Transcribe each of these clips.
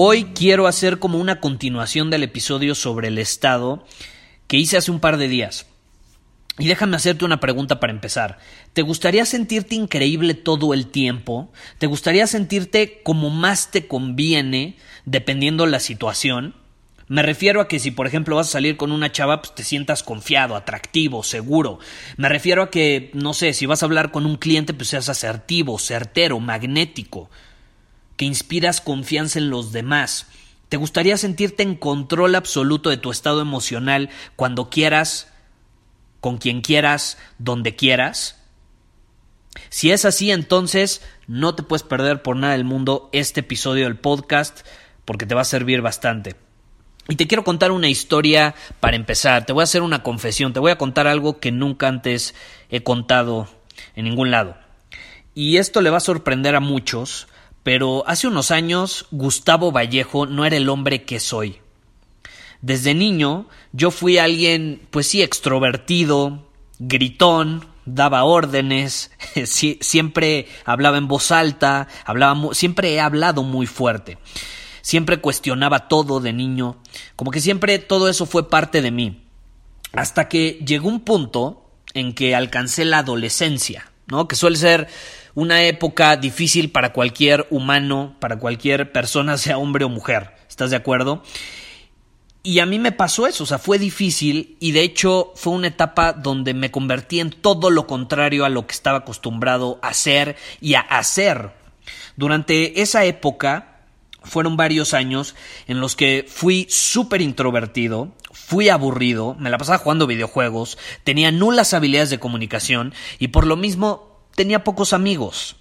Hoy quiero hacer como una continuación del episodio sobre el Estado que hice hace un par de días. Y déjame hacerte una pregunta para empezar. ¿Te gustaría sentirte increíble todo el tiempo? ¿Te gustaría sentirte como más te conviene dependiendo la situación? Me refiero a que si por ejemplo vas a salir con una chava, pues te sientas confiado, atractivo, seguro. Me refiero a que, no sé, si vas a hablar con un cliente, pues seas asertivo, certero, magnético que inspiras confianza en los demás. ¿Te gustaría sentirte en control absoluto de tu estado emocional cuando quieras, con quien quieras, donde quieras? Si es así, entonces no te puedes perder por nada del mundo este episodio del podcast porque te va a servir bastante. Y te quiero contar una historia para empezar. Te voy a hacer una confesión. Te voy a contar algo que nunca antes he contado en ningún lado. Y esto le va a sorprender a muchos pero hace unos años Gustavo Vallejo no era el hombre que soy. Desde niño yo fui alguien, pues sí, extrovertido, gritón, daba órdenes, siempre hablaba en voz alta, hablaba, siempre he hablado muy fuerte. Siempre cuestionaba todo de niño, como que siempre todo eso fue parte de mí. Hasta que llegó un punto en que alcancé la adolescencia, ¿no? Que suele ser una época difícil para cualquier humano, para cualquier persona, sea hombre o mujer. ¿Estás de acuerdo? Y a mí me pasó eso, o sea, fue difícil y de hecho fue una etapa donde me convertí en todo lo contrario a lo que estaba acostumbrado a hacer y a hacer. Durante esa época fueron varios años en los que fui súper introvertido, fui aburrido, me la pasaba jugando videojuegos, tenía nulas habilidades de comunicación y por lo mismo tenía pocos amigos.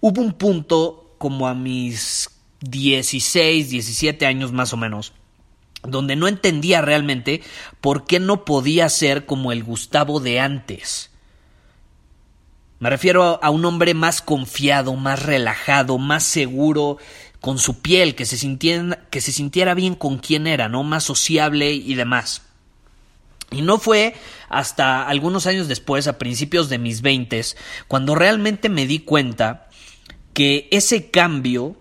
Hubo un punto como a mis 16, 17 años más o menos, donde no entendía realmente por qué no podía ser como el Gustavo de antes. Me refiero a un hombre más confiado, más relajado, más seguro con su piel, que se sintiera, que se sintiera bien con quien era, ¿no? Más sociable y demás. Y no fue hasta algunos años después, a principios de mis veintes, cuando realmente me di cuenta que ese cambio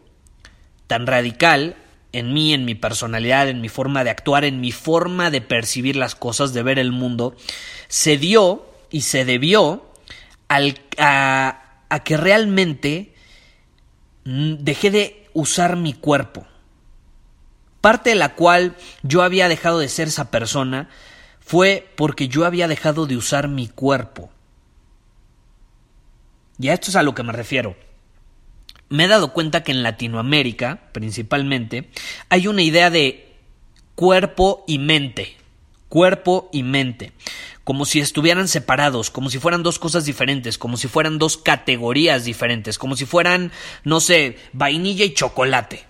tan radical en mí, en mi personalidad, en mi forma de actuar, en mi forma de percibir las cosas, de ver el mundo, se dio y se debió al, a, a que realmente dejé de usar mi cuerpo. Parte de la cual yo había dejado de ser esa persona fue porque yo había dejado de usar mi cuerpo. Y a esto es a lo que me refiero. Me he dado cuenta que en Latinoamérica, principalmente, hay una idea de cuerpo y mente. Cuerpo y mente. Como si estuvieran separados, como si fueran dos cosas diferentes, como si fueran dos categorías diferentes, como si fueran, no sé, vainilla y chocolate.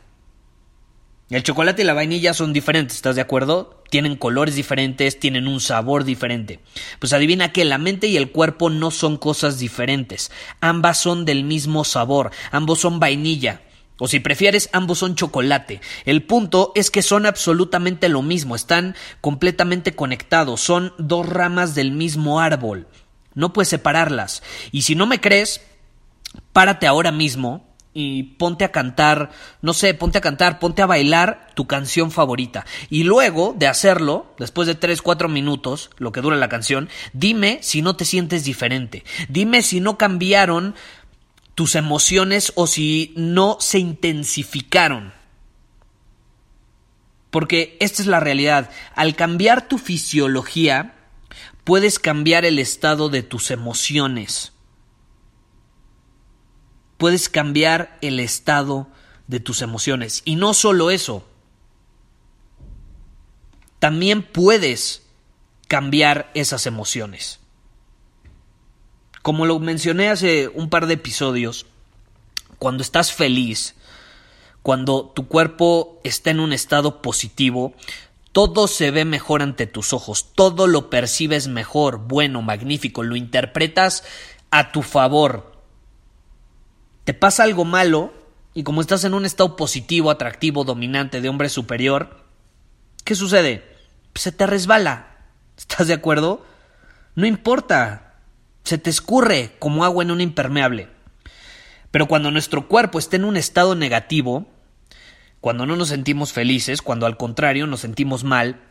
El chocolate y la vainilla son diferentes, ¿estás de acuerdo? Tienen colores diferentes, tienen un sabor diferente. Pues adivina que la mente y el cuerpo no son cosas diferentes. Ambas son del mismo sabor, ambos son vainilla. O si prefieres, ambos son chocolate. El punto es que son absolutamente lo mismo, están completamente conectados, son dos ramas del mismo árbol. No puedes separarlas. Y si no me crees, párate ahora mismo y ponte a cantar, no sé, ponte a cantar, ponte a bailar tu canción favorita. Y luego de hacerlo, después de 3, 4 minutos, lo que dura la canción, dime si no te sientes diferente. Dime si no cambiaron tus emociones o si no se intensificaron. Porque esta es la realidad. Al cambiar tu fisiología, puedes cambiar el estado de tus emociones. Puedes cambiar el estado de tus emociones. Y no solo eso. También puedes cambiar esas emociones. Como lo mencioné hace un par de episodios, cuando estás feliz, cuando tu cuerpo está en un estado positivo, todo se ve mejor ante tus ojos, todo lo percibes mejor, bueno, magnífico, lo interpretas a tu favor. Te pasa algo malo y como estás en un estado positivo, atractivo, dominante de hombre superior, ¿qué sucede? Se te resbala. ¿Estás de acuerdo? No importa. Se te escurre como agua en un impermeable. Pero cuando nuestro cuerpo está en un estado negativo, cuando no nos sentimos felices, cuando al contrario nos sentimos mal,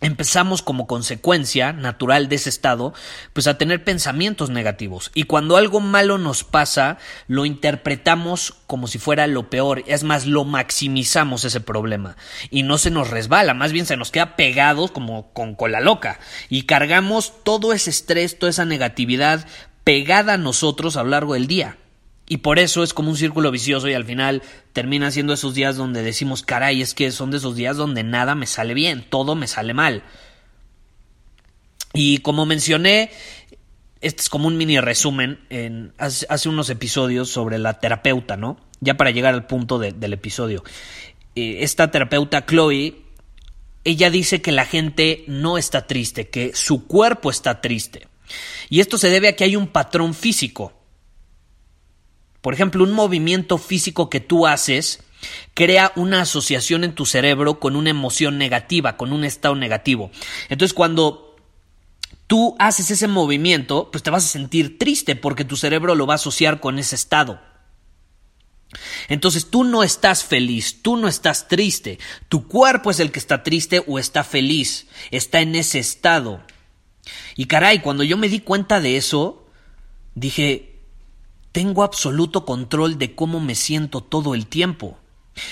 empezamos como consecuencia natural de ese estado, pues a tener pensamientos negativos. Y cuando algo malo nos pasa, lo interpretamos como si fuera lo peor. Es más, lo maximizamos ese problema. Y no se nos resbala, más bien se nos queda pegados como con cola loca. Y cargamos todo ese estrés, toda esa negatividad pegada a nosotros a lo largo del día. Y por eso es como un círculo vicioso y al final termina siendo esos días donde decimos, caray, es que son de esos días donde nada me sale bien, todo me sale mal. Y como mencioné, este es como un mini resumen en, hace, unos episodios sobre la terapeuta, ¿no? Ya para llegar al punto del episodio. Eh, esta terapeuta Chloe, ella dice que la gente no está triste, que su cuerpo está triste. Y esto se debe a que hay un patrón físico. Por ejemplo, un movimiento físico que tú haces crea una asociación en tu cerebro con una emoción negativa, con un estado negativo. Entonces, cuando tú haces ese movimiento, pues te vas a sentir triste porque tu cerebro lo va a asociar con ese estado. Entonces tú no estás feliz, tú no estás triste, tu cuerpo es el que está triste o está feliz, está en ese estado. Y caray, cuando yo me di cuenta de eso, dije, tengo absoluto control de cómo me siento todo el tiempo.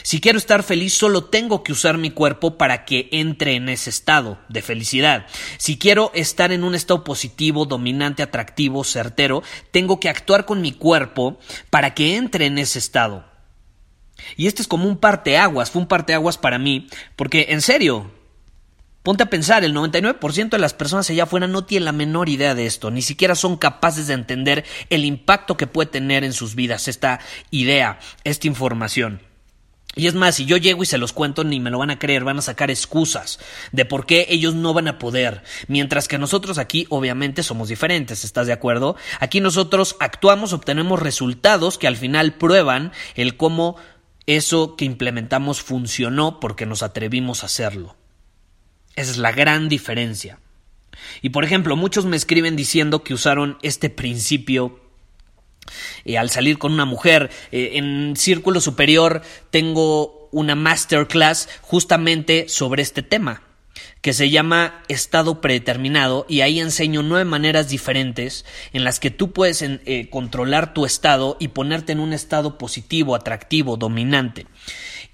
Si quiero estar feliz, solo tengo que usar mi cuerpo para que entre en ese estado de felicidad. Si quiero estar en un estado positivo, dominante, atractivo, certero, tengo que actuar con mi cuerpo para que entre en ese estado. Y este es como un parteaguas, fue un parteaguas para mí, porque en serio, Ponte a pensar, el 99% de las personas allá afuera no tienen la menor idea de esto, ni siquiera son capaces de entender el impacto que puede tener en sus vidas esta idea, esta información. Y es más, si yo llego y se los cuento, ni me lo van a creer, van a sacar excusas de por qué ellos no van a poder. Mientras que nosotros aquí, obviamente, somos diferentes, ¿estás de acuerdo? Aquí nosotros actuamos, obtenemos resultados que al final prueban el cómo eso que implementamos funcionó porque nos atrevimos a hacerlo. Es la gran diferencia. Y por ejemplo, muchos me escriben diciendo que usaron este principio eh, al salir con una mujer. Eh, en Círculo Superior tengo una masterclass justamente sobre este tema que se llama estado predeterminado y ahí enseño nueve maneras diferentes en las que tú puedes eh, controlar tu estado y ponerte en un estado positivo, atractivo, dominante.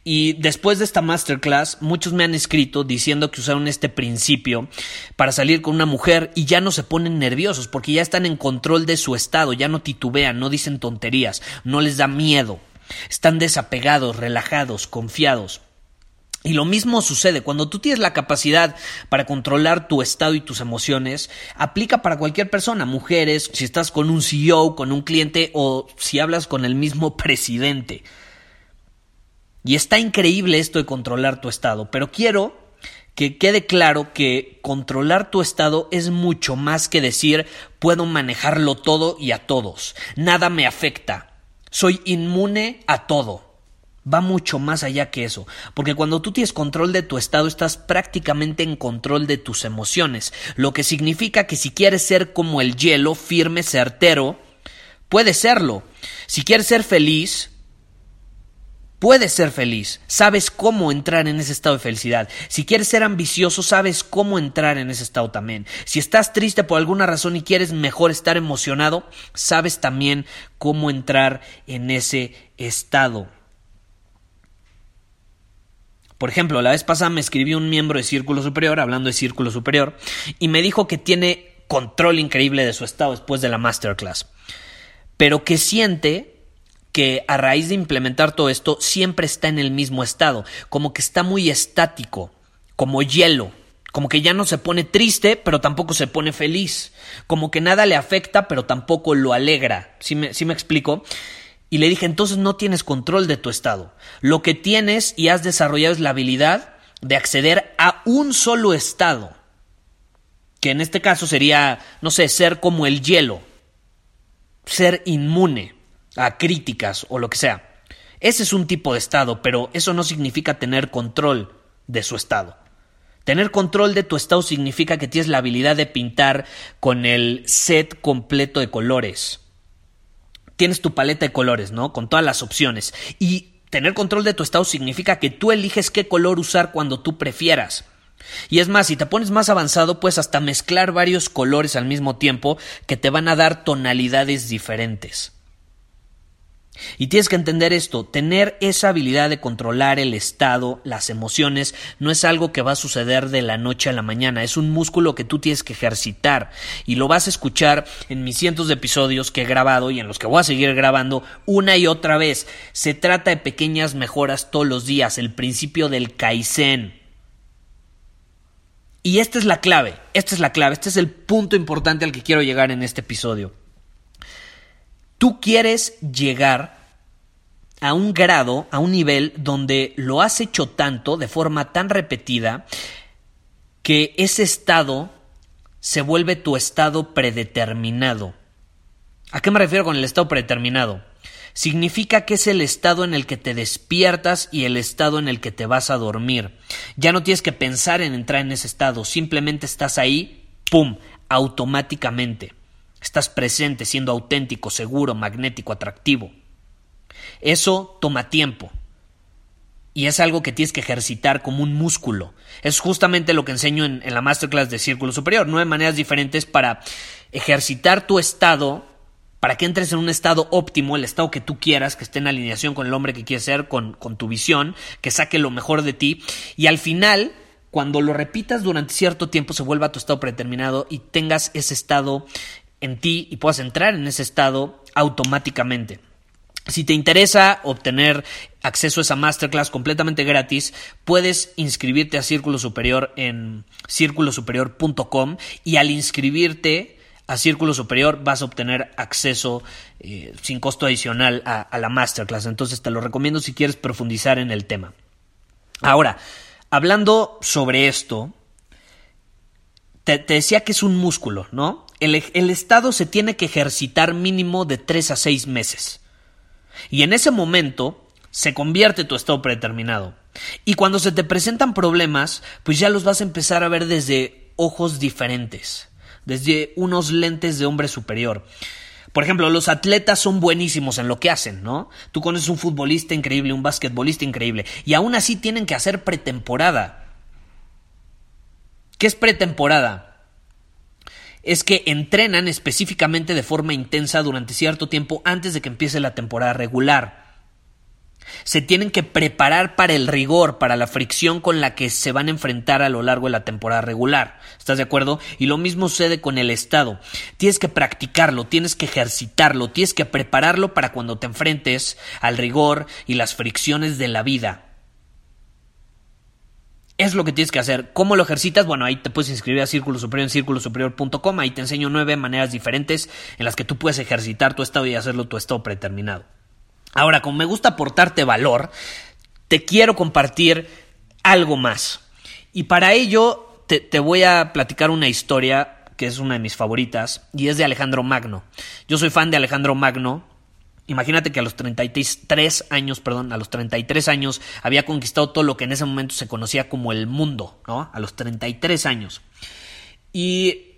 Y después de esta masterclass, muchos me han escrito diciendo que usaron este principio para salir con una mujer y ya no se ponen nerviosos porque ya están en control de su estado, ya no titubean, no dicen tonterías, no les da miedo. Están desapegados, relajados, confiados. Y lo mismo sucede cuando tú tienes la capacidad para controlar tu estado y tus emociones, aplica para cualquier persona, mujeres, si estás con un CEO, con un cliente o si hablas con el mismo presidente. Y está increíble esto de controlar tu estado, pero quiero que quede claro que controlar tu estado es mucho más que decir puedo manejarlo todo y a todos. Nada me afecta. Soy inmune a todo. Va mucho más allá que eso, porque cuando tú tienes control de tu estado estás prácticamente en control de tus emociones, lo que significa que si quieres ser como el hielo, firme, certero, puedes serlo. Si quieres ser feliz, Puedes ser feliz, sabes cómo entrar en ese estado de felicidad. Si quieres ser ambicioso, sabes cómo entrar en ese estado también. Si estás triste por alguna razón y quieres mejor estar emocionado, sabes también cómo entrar en ese estado. Por ejemplo, la vez pasada me escribió un miembro de Círculo Superior, hablando de Círculo Superior, y me dijo que tiene control increíble de su estado después de la masterclass, pero que siente que a raíz de implementar todo esto siempre está en el mismo estado, como que está muy estático, como hielo, como que ya no se pone triste, pero tampoco se pone feliz, como que nada le afecta, pero tampoco lo alegra. ¿Sí me, me explico? Y le dije, entonces no tienes control de tu estado. Lo que tienes y has desarrollado es la habilidad de acceder a un solo estado, que en este caso sería, no sé, ser como el hielo, ser inmune a críticas o lo que sea. Ese es un tipo de estado, pero eso no significa tener control de su estado. Tener control de tu estado significa que tienes la habilidad de pintar con el set completo de colores. Tienes tu paleta de colores, ¿no? Con todas las opciones. Y tener control de tu estado significa que tú eliges qué color usar cuando tú prefieras. Y es más, si te pones más avanzado, puedes hasta mezclar varios colores al mismo tiempo que te van a dar tonalidades diferentes. Y tienes que entender esto, tener esa habilidad de controlar el estado, las emociones, no es algo que va a suceder de la noche a la mañana, es un músculo que tú tienes que ejercitar y lo vas a escuchar en mis cientos de episodios que he grabado y en los que voy a seguir grabando una y otra vez. Se trata de pequeñas mejoras todos los días, el principio del Kaizen. Y esta es la clave, esta es la clave, este es el punto importante al que quiero llegar en este episodio. Tú quieres llegar a un grado, a un nivel donde lo has hecho tanto, de forma tan repetida, que ese estado se vuelve tu estado predeterminado. ¿A qué me refiero con el estado predeterminado? Significa que es el estado en el que te despiertas y el estado en el que te vas a dormir. Ya no tienes que pensar en entrar en ese estado, simplemente estás ahí, ¡pum!, automáticamente. Estás presente, siendo auténtico, seguro, magnético, atractivo. Eso toma tiempo. Y es algo que tienes que ejercitar como un músculo. Es justamente lo que enseño en, la masterclass de Círculo Superior. Nueve maneras diferentes para ejercitar tu estado, para que entres en un estado óptimo, el estado que tú quieras, que esté en alineación con el hombre que quieres ser, con, con tu visión, que saque lo mejor de ti. Y al final, cuando lo repitas durante cierto tiempo, se vuelva a tu estado predeterminado y tengas ese estado en ti y puedas entrar en ese estado automáticamente. Si te interesa obtener acceso a esa masterclass completamente gratis, puedes inscribirte a Círculo Superior en círculosuperior.com y al inscribirte a Círculo Superior vas a obtener acceso eh, sin costo adicional a, la masterclass. Entonces te lo recomiendo si quieres profundizar en el tema. Ahora, hablando sobre esto, te, te decía que es un músculo, ¿no? El, Estado se tiene que ejercitar mínimo de tres a seis meses. Y en ese momento se convierte tu estado predeterminado. Y cuando se te presentan problemas, pues ya los vas a empezar a ver desde ojos diferentes, desde unos lentes de hombre superior. Por ejemplo, los atletas son buenísimos en lo que hacen, ¿no? Tú conoces un futbolista increíble, un basquetbolista increíble, y aún así tienen que hacer pretemporada. ¿Qué es pretemporada? Es que entrenan específicamente de forma intensa durante cierto tiempo antes de que empiece la temporada regular. Se tienen que preparar para el rigor, para la fricción con la que se van a enfrentar a lo largo de la temporada regular. ¿Estás de acuerdo? Y lo mismo sucede con el Estado. Tienes que practicarlo, tienes que ejercitarlo, tienes que prepararlo para cuando te enfrentes al rigor y las fricciones de la vida es lo que tienes que hacer. ¿Cómo lo ejercitas? Bueno, ahí te puedes inscribir a Círculo Superior en círculosuperior.com. Ahí te enseño nueve maneras diferentes en las que tú puedes ejercitar tu estado y hacerlo tu estado predeterminado. Ahora, como me gusta aportarte valor, te quiero compartir algo más. Y para ello te, te voy a platicar una historia que es una de mis favoritas y es de Alejandro Magno. Yo soy fan de Alejandro Magno, Imagínate que a los 33 años, perdón, a los 33 años había conquistado todo lo que en ese momento se conocía como el mundo, ¿no? A los 33 años. Y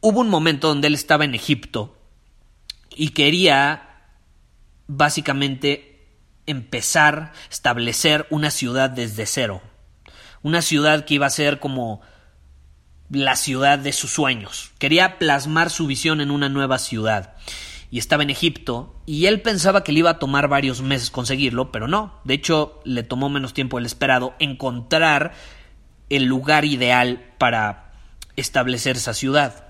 hubo un momento donde él estaba en Egipto y quería básicamente empezar, establecer una ciudad desde cero. Una ciudad que iba a ser como la ciudad de sus sueños. Quería plasmar su visión en una nueva ciudad y estaba en Egipto y él pensaba que le iba a tomar varios meses conseguirlo, pero no. De hecho, le tomó menos tiempo del esperado encontrar el lugar ideal para establecer esa ciudad.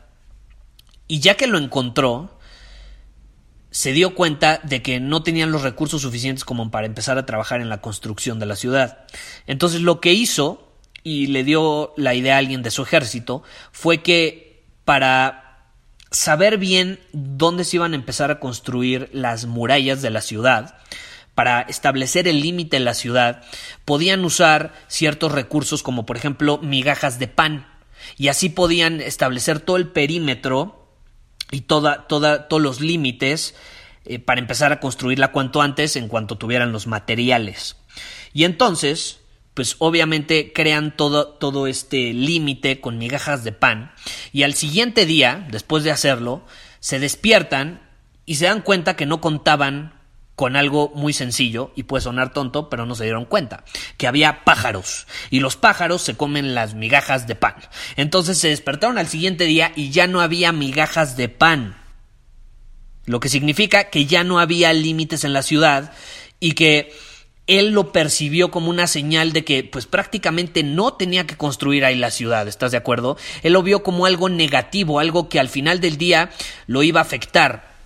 Y ya que lo encontró, se dio cuenta de que no tenían los recursos suficientes como para empezar a trabajar en la construcción de la ciudad. Entonces lo que hizo, y le dio la idea a alguien de su ejército, fue que para saber bien dónde se iban a empezar a construir las murallas de la ciudad, para establecer el límite en la ciudad, podían usar ciertos recursos como por ejemplo migajas de pan, y así podían establecer todo el perímetro y toda, toda, todos los límites eh, para empezar a construirla cuanto antes en cuanto tuvieran los materiales. Y entonces, pues obviamente crean todo, todo este límite con migajas de pan y al siguiente día, después de hacerlo, se despiertan y se dan cuenta que no contaban con algo muy sencillo, y puede sonar tonto, pero no se dieron cuenta, que había pájaros, y los pájaros se comen las migajas de pan. Entonces se despertaron al siguiente día y ya no había migajas de pan, lo que significa que ya no había límites en la ciudad y que él lo percibió como una señal de que pues prácticamente no tenía que construir ahí la ciudad, ¿estás de acuerdo? Él lo vio como algo negativo, algo que al final del día lo iba a afectar.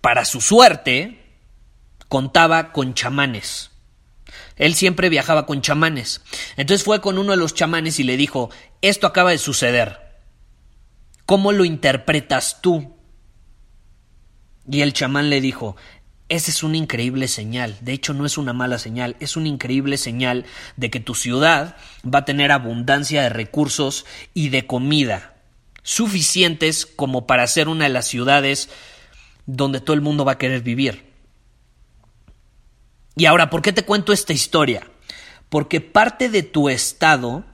Para su suerte, contaba con chamanes. Él siempre viajaba con chamanes. Entonces fue con uno de los chamanes y le dijo, esto acaba de suceder. ¿Cómo lo interpretas tú? Y el chamán le dijo, esa es una increíble señal, de hecho no es una mala señal, es una increíble señal de que tu ciudad va a tener abundancia de recursos y de comida, suficientes como para ser una de las ciudades donde todo el mundo va a querer vivir. Y ahora, ¿por qué te cuento esta historia? Porque parte de tu estado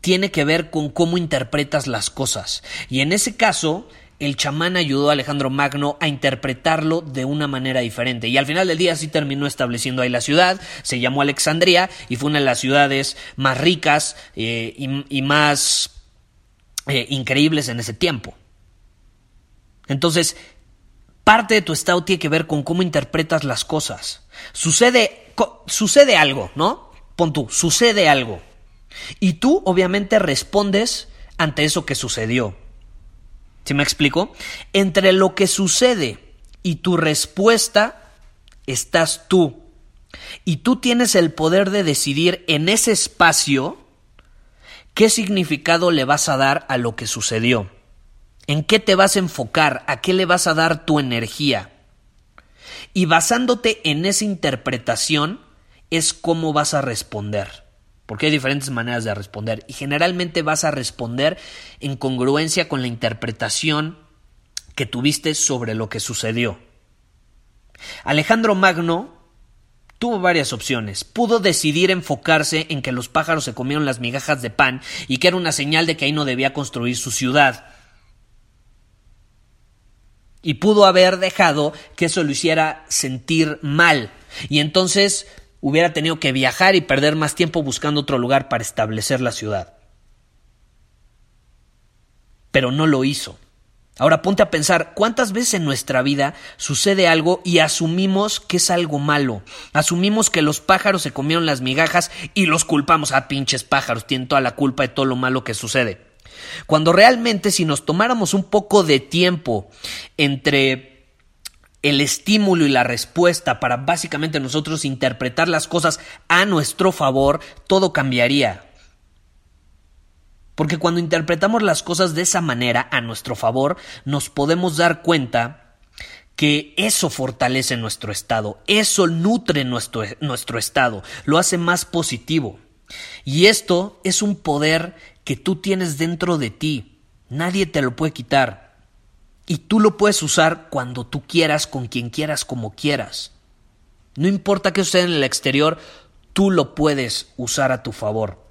tiene que ver con cómo interpretas las cosas. Y en ese caso, el chamán ayudó a Alejandro Magno a interpretarlo de una manera diferente. Y al final del día sí terminó estableciendo ahí la ciudad, se llamó Alexandria y fue una de las ciudades más ricas eh, y, más eh, increíbles en ese tiempo. Entonces, parte de tu estado tiene que ver con cómo interpretas las cosas. Sucede, sucede algo, ¿no? Pon tú, sucede algo. Y tú obviamente respondes ante eso que sucedió. ¿Sí me explico? Entre lo que sucede y tu respuesta estás tú. Y tú tienes el poder de decidir en ese espacio qué significado le vas a dar a lo que sucedió. ¿En qué te vas a enfocar? ¿A qué le vas a dar tu energía? Y basándote en esa interpretación es cómo vas a responder porque hay diferentes maneras de responder y generalmente vas a responder en congruencia con la interpretación que tuviste sobre lo que sucedió. Alejandro Magno tuvo varias opciones. Pudo decidir enfocarse en que los pájaros se comieron las migajas de pan y que era una señal de que ahí no debía construir su ciudad. Y pudo haber dejado que eso lo hiciera sentir mal. Y entonces hubiera tenido que viajar y perder más tiempo buscando otro lugar para establecer la ciudad. Pero no lo hizo. Ahora ponte a pensar cuántas veces en nuestra vida sucede algo y asumimos que es algo malo. Asumimos que los pájaros se comieron las migajas y los culpamos ah, pinches pájaros, tienen toda la culpa de todo lo malo que sucede. Cuando realmente si nos tomáramos un poco de tiempo entre el estímulo y la respuesta para básicamente nosotros interpretar las cosas a nuestro favor, todo cambiaría. Porque cuando interpretamos las cosas de esa manera, a nuestro favor, nos podemos dar cuenta que eso fortalece nuestro estado, eso nutre nuestro, nuestro estado, lo hace más positivo. Y esto es un poder que tú tienes dentro de ti, nadie te lo puede quitar. Y tú lo puedes usar cuando tú quieras, con quien quieras, como quieras. No importa qué suceda en el exterior, tú lo puedes usar a tu favor.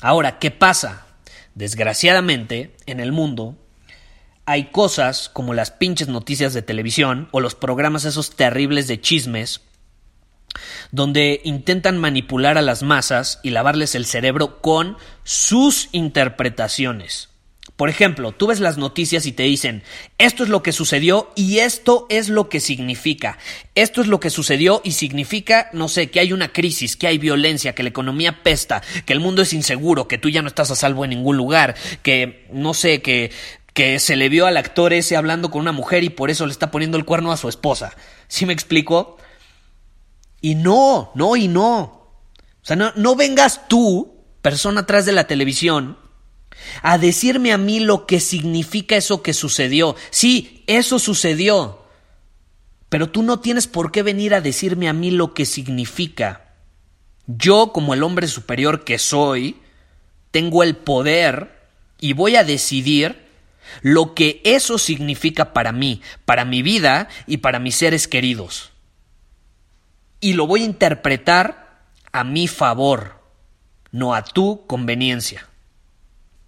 Ahora, ¿qué pasa? Desgraciadamente, en el mundo hay cosas como las pinches noticias de televisión o los programas esos terribles de chismes donde intentan manipular a las masas y lavarles el cerebro con sus interpretaciones Por ejemplo, tú ves las noticias y te dicen, esto es lo que sucedió y esto es lo que significa. Esto es lo que sucedió y significa, no sé, que hay una crisis, que hay violencia, que la economía pesta, que el mundo es inseguro, que tú ya no estás a salvo en ningún lugar, que, no sé, que, que se le vio al actor ese hablando con una mujer y por eso le está poniendo el cuerno a su esposa. ¿Sí me explico? Y no, no y no. O sea, no, no vengas tú, persona atrás de la televisión, a decirme a mí lo que significa eso que sucedió. Sí, eso sucedió. Pero tú no tienes por qué venir a decirme a mí lo que significa. Yo, como el hombre superior que soy, tengo el poder y voy a decidir lo que eso significa para mí, para mi vida y para mis seres queridos. Y lo voy a interpretar a mi favor, no a tu conveniencia